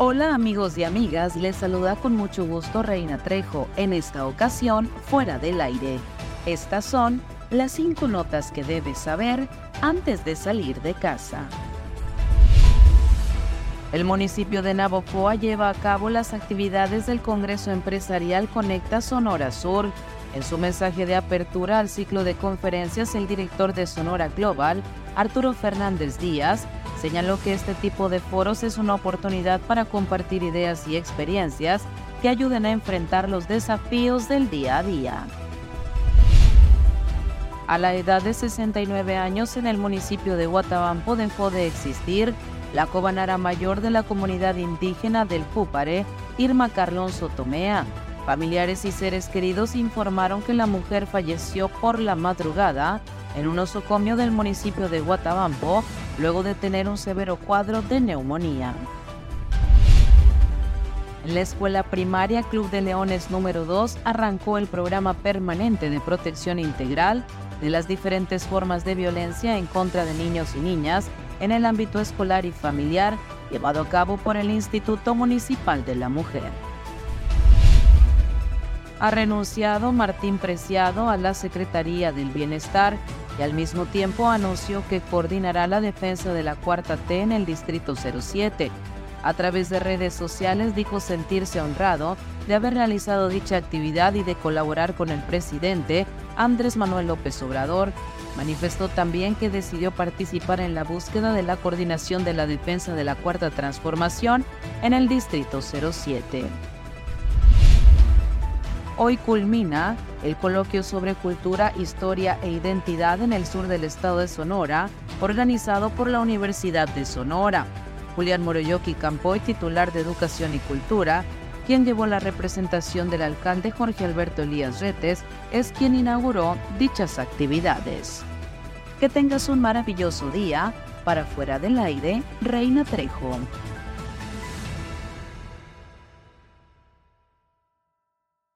Hola amigos y amigas, les saluda con mucho gusto Reina Trejo, en esta ocasión fuera del aire. Estas son las cinco notas que debes saber antes de salir de casa. El municipio de Navojoa lleva a cabo las actividades del Congreso Empresarial Conecta Sonora Sur. En su mensaje de apertura al ciclo de conferencias, el director de Sonora Global, Arturo Fernández Díaz, Señaló que este tipo de foros es una oportunidad para compartir ideas y experiencias que ayuden a enfrentar los desafíos del día a día. A la edad de 69 años en el municipio de Guatabampo dejó de existir la cobanara mayor de la comunidad indígena del Púpare, Irma Carlón Sotomea. Familiares y seres queridos informaron que la mujer falleció por la madrugada en un osocomio del municipio de Guatabampo luego de tener un severo cuadro de neumonía. La escuela primaria Club de Leones número 2 arrancó el programa permanente de protección integral de las diferentes formas de violencia en contra de niños y niñas en el ámbito escolar y familiar llevado a cabo por el Instituto Municipal de la Mujer. Ha renunciado Martín Preciado a la Secretaría del Bienestar y al mismo tiempo anunció que coordinará la defensa de la cuarta T en el Distrito 07. A través de redes sociales dijo sentirse honrado de haber realizado dicha actividad y de colaborar con el presidente Andrés Manuel López Obrador. Manifestó también que decidió participar en la búsqueda de la coordinación de la defensa de la Cuarta Transformación en el Distrito 07. Hoy culmina el coloquio sobre cultura, historia e identidad en el sur del estado de Sonora, organizado por la Universidad de Sonora. Julián Moroyoki Campoy, titular de Educación y Cultura, quien llevó la representación del alcalde Jorge Alberto Elías Retes, es quien inauguró dichas actividades. Que tengas un maravilloso día. Para fuera del aire, Reina Trejo.